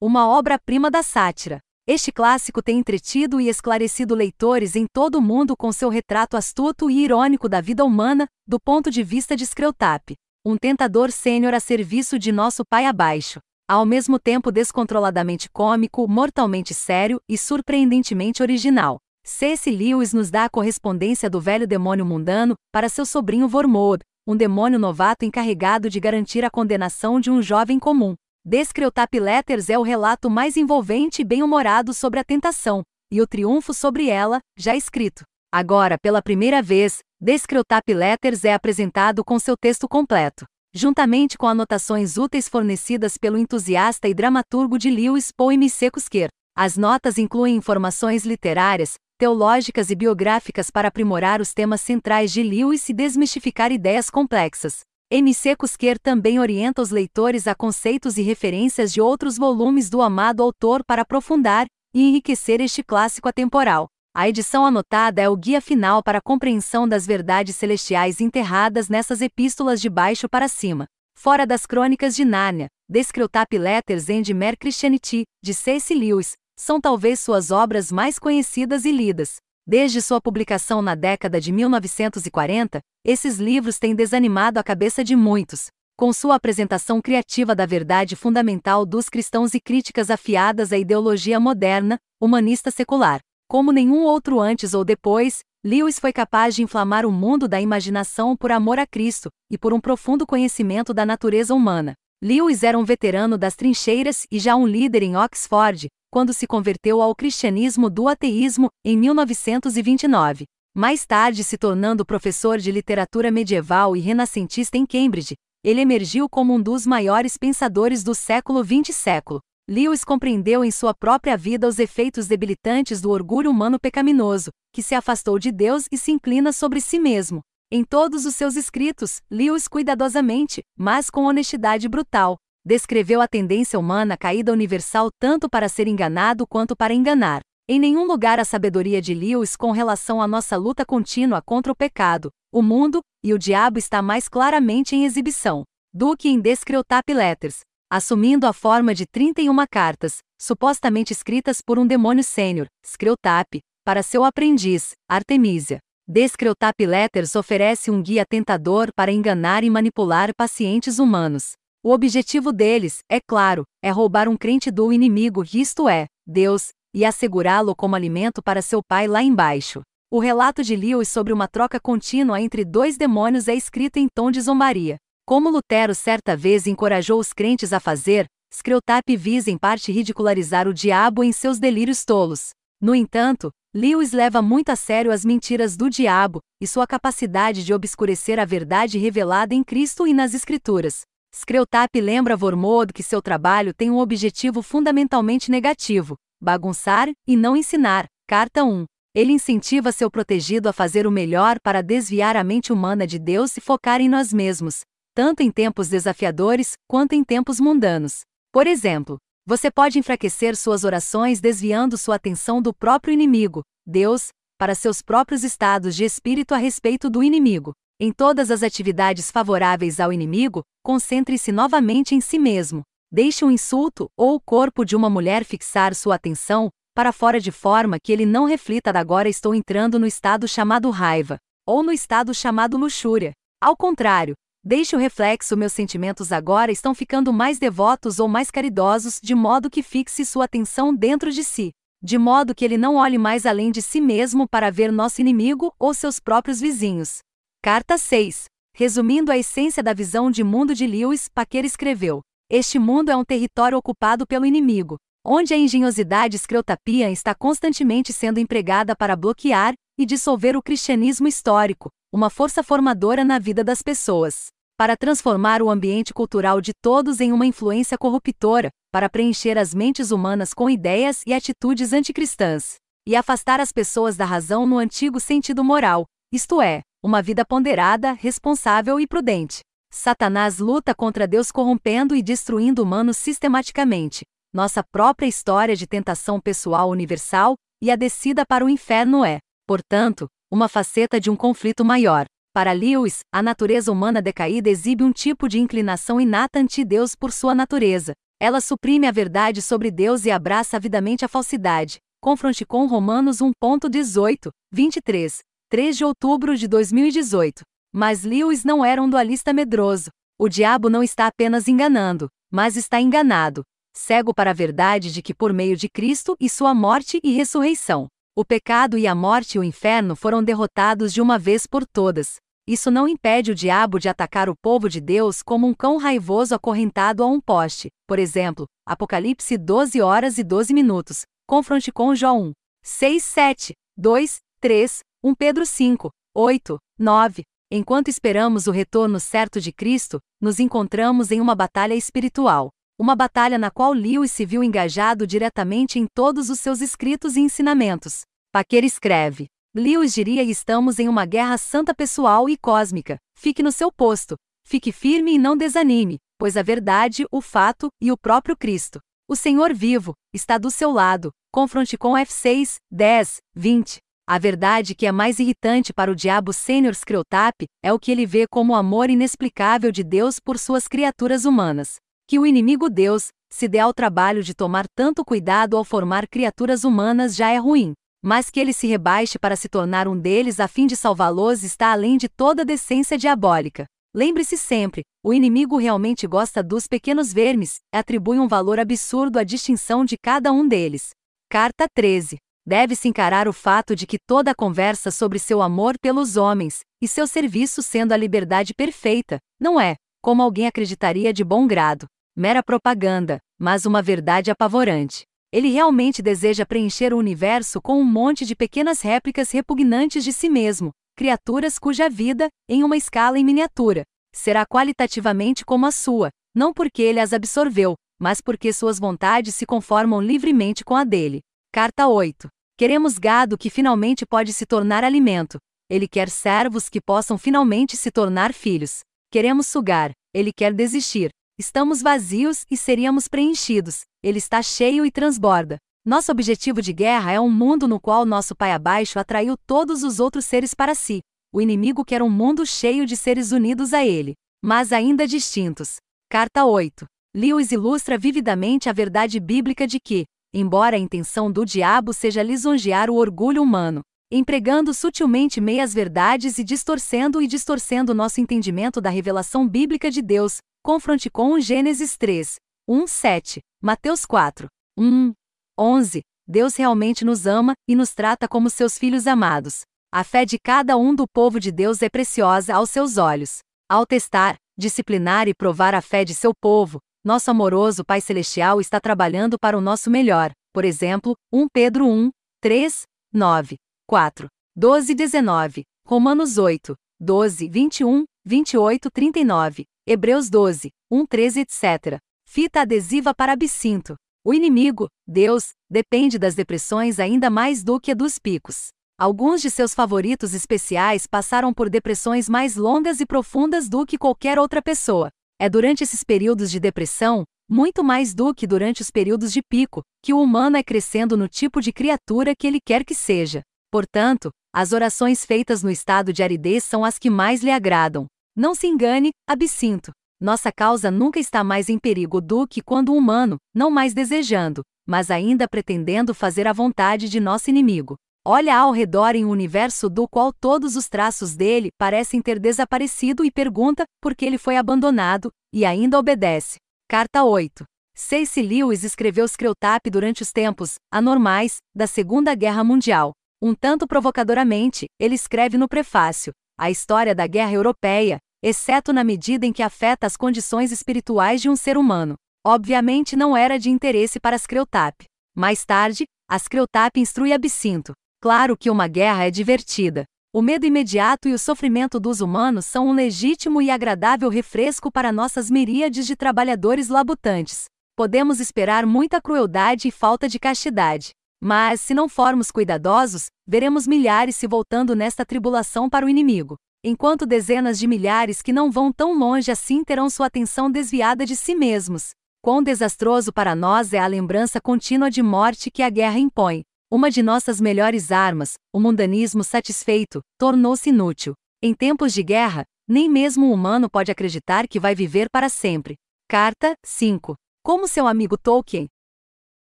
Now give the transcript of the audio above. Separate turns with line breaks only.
uma obra-prima da sátira. Este clássico tem entretido e esclarecido leitores em todo o mundo com seu retrato astuto e irônico da vida humana, do ponto de vista de Screwtape, um tentador sênior a serviço de nosso pai abaixo. Ao mesmo tempo descontroladamente cômico, mortalmente sério e surpreendentemente original. C.S. Lewis nos dá a correspondência do velho demônio mundano para seu sobrinho Vormod, um demônio novato encarregado de garantir a condenação de um jovem comum. Descreutap Letters é o relato mais envolvente e bem-humorado sobre a tentação, e o triunfo sobre ela, já escrito. Agora, pela primeira vez, Descreutap Letters é apresentado com seu texto completo, juntamente com anotações úteis fornecidas pelo entusiasta e dramaturgo de Lewis M. Secusquer. As notas incluem informações literárias, teológicas e biográficas para aprimorar os temas centrais de Lewis e desmistificar ideias complexas. MC Cusquer também orienta os leitores a conceitos e referências de outros volumes do amado autor para aprofundar e enriquecer este clássico atemporal. A edição anotada é o guia final para a compreensão das verdades celestiais enterradas nessas epístolas de baixo para cima. Fora das Crônicas de Nárnia, Descreutap Letters and Mere Christianity, de C.S. Lewis, são talvez suas obras mais conhecidas e lidas. Desde sua publicação na década de 1940, esses livros têm desanimado a cabeça de muitos. Com sua apresentação criativa da verdade fundamental dos cristãos e críticas afiadas à ideologia moderna, humanista secular. Como nenhum outro antes ou depois, Lewis foi capaz de inflamar o mundo da imaginação por amor a Cristo e por um profundo conhecimento da natureza humana. Lewis era um veterano das trincheiras e já um líder em Oxford, quando se converteu ao cristianismo do ateísmo, em 1929. Mais tarde, se tornando professor de literatura medieval e renascentista em Cambridge, ele emergiu como um dos maiores pensadores do século XX século. Lewis compreendeu em sua própria vida os efeitos debilitantes do orgulho humano pecaminoso, que se afastou de Deus e se inclina sobre si mesmo. Em todos os seus escritos, Lewis cuidadosamente, mas com honestidade brutal, descreveu a tendência humana caída universal tanto para ser enganado quanto para enganar. Em nenhum lugar a sabedoria de Lewis com relação à nossa luta contínua contra o pecado, o mundo e o diabo está mais claramente em exibição do que em Descreutap Letters, assumindo a forma de 31 cartas, supostamente escritas por um demônio sênior, Screutap, para seu aprendiz, Artemisia. Descreutap Letters oferece um guia tentador para enganar e manipular pacientes humanos. O objetivo deles, é claro, é roubar um crente do inimigo, isto é, Deus, e assegurá-lo como alimento para seu pai lá embaixo. O relato de Lewis sobre uma troca contínua entre dois demônios é escrito em tom de zombaria. Como Lutero certa vez encorajou os crentes a fazer, Screutap visa em parte ridicularizar o diabo em seus delírios tolos. No entanto, Lewis leva muito a sério as mentiras do diabo e sua capacidade de obscurecer a verdade revelada em Cristo e nas Escrituras. Screutap lembra Vormod que seu trabalho tem um objetivo fundamentalmente negativo: bagunçar e não ensinar. Carta 1. Ele incentiva seu protegido a fazer o melhor para desviar a mente humana de Deus e focar em nós mesmos, tanto em tempos desafiadores quanto em tempos mundanos. Por exemplo, você pode enfraquecer suas orações desviando sua atenção do próprio inimigo, Deus, para seus próprios estados de espírito a respeito do inimigo. Em todas as atividades favoráveis ao inimigo, concentre-se novamente em si mesmo. Deixe um insulto ou o corpo de uma mulher fixar sua atenção para fora de forma que ele não reflita da agora estou entrando no estado chamado raiva, ou no estado chamado luxúria. Ao contrário, deixe o reflexo meus sentimentos agora estão ficando mais devotos ou mais caridosos de modo que fixe sua atenção dentro de si, de modo que ele não olhe mais além de si mesmo para ver nosso inimigo ou seus próprios vizinhos. Carta 6. Resumindo a essência da visão de mundo de Lewis, Paquer escreveu: Este mundo é um território ocupado pelo inimigo, onde a engenhosidade escreutapia está constantemente sendo empregada para bloquear e dissolver o cristianismo histórico, uma força formadora na vida das pessoas, para transformar o ambiente cultural de todos em uma influência corruptora, para preencher as mentes humanas com ideias e atitudes anticristãs, e afastar as pessoas da razão no antigo sentido moral, isto é, uma vida ponderada, responsável e prudente. Satanás luta contra Deus corrompendo e destruindo humanos sistematicamente. Nossa própria história de tentação pessoal universal e a descida para o inferno é, portanto, uma faceta de um conflito maior. Para Lewis, a natureza humana decaída exibe um tipo de inclinação inata ante Deus por sua natureza, Ela suprime a verdade sobre Deus e abraça avidamente a falsidade. Confronte com Romanos 1.18, 23, 3 de outubro de 2018. Mas Lewis não era um dualista medroso. O diabo não está apenas enganando, mas está enganado, cego para a verdade de que por meio de Cristo e sua morte e ressurreição, o pecado e a morte e o inferno foram derrotados de uma vez por todas. Isso não impede o diabo de atacar o povo de Deus como um cão raivoso acorrentado a um poste. Por exemplo, Apocalipse 12 horas e 12 minutos. Confronte com Jó 1. 6, 7, 2, 3, 1 Pedro 5, 8, 9. Enquanto esperamos o retorno certo de Cristo, nos encontramos em uma batalha espiritual. Uma batalha na qual Lewis se viu engajado diretamente em todos os seus escritos e ensinamentos. Paquer escreve: Lewis diria estamos em uma guerra santa pessoal e cósmica. Fique no seu posto. Fique firme e não desanime, pois a verdade, o fato e o próprio Cristo, o Senhor vivo, está do seu lado. Confronte com F6, 10, 20. A verdade que é mais irritante para o diabo sênior Screotap é o que ele vê como o amor inexplicável de Deus por suas criaturas humanas. Que o inimigo Deus se dê ao trabalho de tomar tanto cuidado ao formar criaturas humanas já é ruim mas que ele se rebaixe para se tornar um deles a fim de salvá-los está além de toda decência diabólica. Lembre-se sempre, o inimigo realmente gosta dos pequenos vermes, atribui um valor absurdo à distinção de cada um deles. Carta 13. Deve-se encarar o fato de que toda a conversa sobre seu amor pelos homens, e seu serviço sendo a liberdade perfeita, não é, como alguém acreditaria de bom grado, mera propaganda, mas uma verdade apavorante. Ele realmente deseja preencher o universo com um monte de pequenas réplicas repugnantes de si mesmo, criaturas cuja vida, em uma escala em miniatura, será qualitativamente como a sua, não porque ele as absorveu, mas porque suas vontades se conformam livremente com a dele. Carta 8. Queremos gado que finalmente pode se tornar alimento. Ele quer servos que possam finalmente se tornar filhos. Queremos sugar. Ele quer desistir. Estamos vazios e seríamos preenchidos. Ele está cheio e transborda. Nosso objetivo de guerra é um mundo no qual nosso pai abaixo atraiu todos os outros seres para si. O inimigo quer um mundo cheio de seres unidos a ele, mas ainda distintos. Carta 8. Lewis ilustra vividamente a verdade bíblica de que, embora a intenção do diabo seja lisonjear o orgulho humano, empregando sutilmente meias verdades e distorcendo e distorcendo nosso entendimento da revelação bíblica de Deus, Confronte com Gênesis 3, 1, 7, Mateus 4, 1, 11. Deus realmente nos ama e nos trata como seus filhos amados. A fé de cada um do povo de Deus é preciosa aos seus olhos. Ao testar, disciplinar e provar a fé de seu povo, nosso amoroso Pai Celestial está trabalhando para o nosso melhor. Por exemplo, 1 Pedro 1, 3, 9, 4, 12 e 19, Romanos 8, 12, 21, 28, 39, Hebreus 12, 1, 13, etc. Fita adesiva para absinto. O inimigo, Deus, depende das depressões ainda mais do que dos picos. Alguns de seus favoritos especiais passaram por depressões mais longas e profundas do que qualquer outra pessoa. É durante esses períodos de depressão, muito mais do que durante os períodos de pico, que o humano é crescendo no tipo de criatura que ele quer que seja. Portanto, as orações feitas no estado de aridez são as que mais lhe agradam. Não se engane, absinto. Nossa causa nunca está mais em perigo do que quando o humano, não mais desejando, mas ainda pretendendo fazer a vontade de nosso inimigo. Olha ao redor em um universo do qual todos os traços dele parecem ter desaparecido e pergunta por que ele foi abandonado, e ainda obedece. Carta 8. C.C. Lewis escreveu Screutap durante os tempos anormais da Segunda Guerra Mundial. Um tanto provocadoramente, ele escreve no prefácio: A história da guerra europeia, exceto na medida em que afeta as condições espirituais de um ser humano. Obviamente não era de interesse para Screutap. Mais tarde, a Screutap instrui Absinto. Claro que uma guerra é divertida. O medo imediato e o sofrimento dos humanos são um legítimo e agradável refresco para nossas miríades de trabalhadores labutantes. Podemos esperar muita crueldade e falta de castidade. Mas, se não formos cuidadosos, veremos milhares se voltando nesta tribulação para o inimigo enquanto dezenas de milhares que não vão tão longe assim terão sua atenção desviada de si mesmos. Quão desastroso para nós é a lembrança contínua de morte que a guerra impõe. Uma de nossas melhores armas, o mundanismo satisfeito, tornou-se inútil. Em tempos de guerra, nem mesmo o humano pode acreditar que vai viver para sempre. Carta 5. Como seu amigo Tolkien,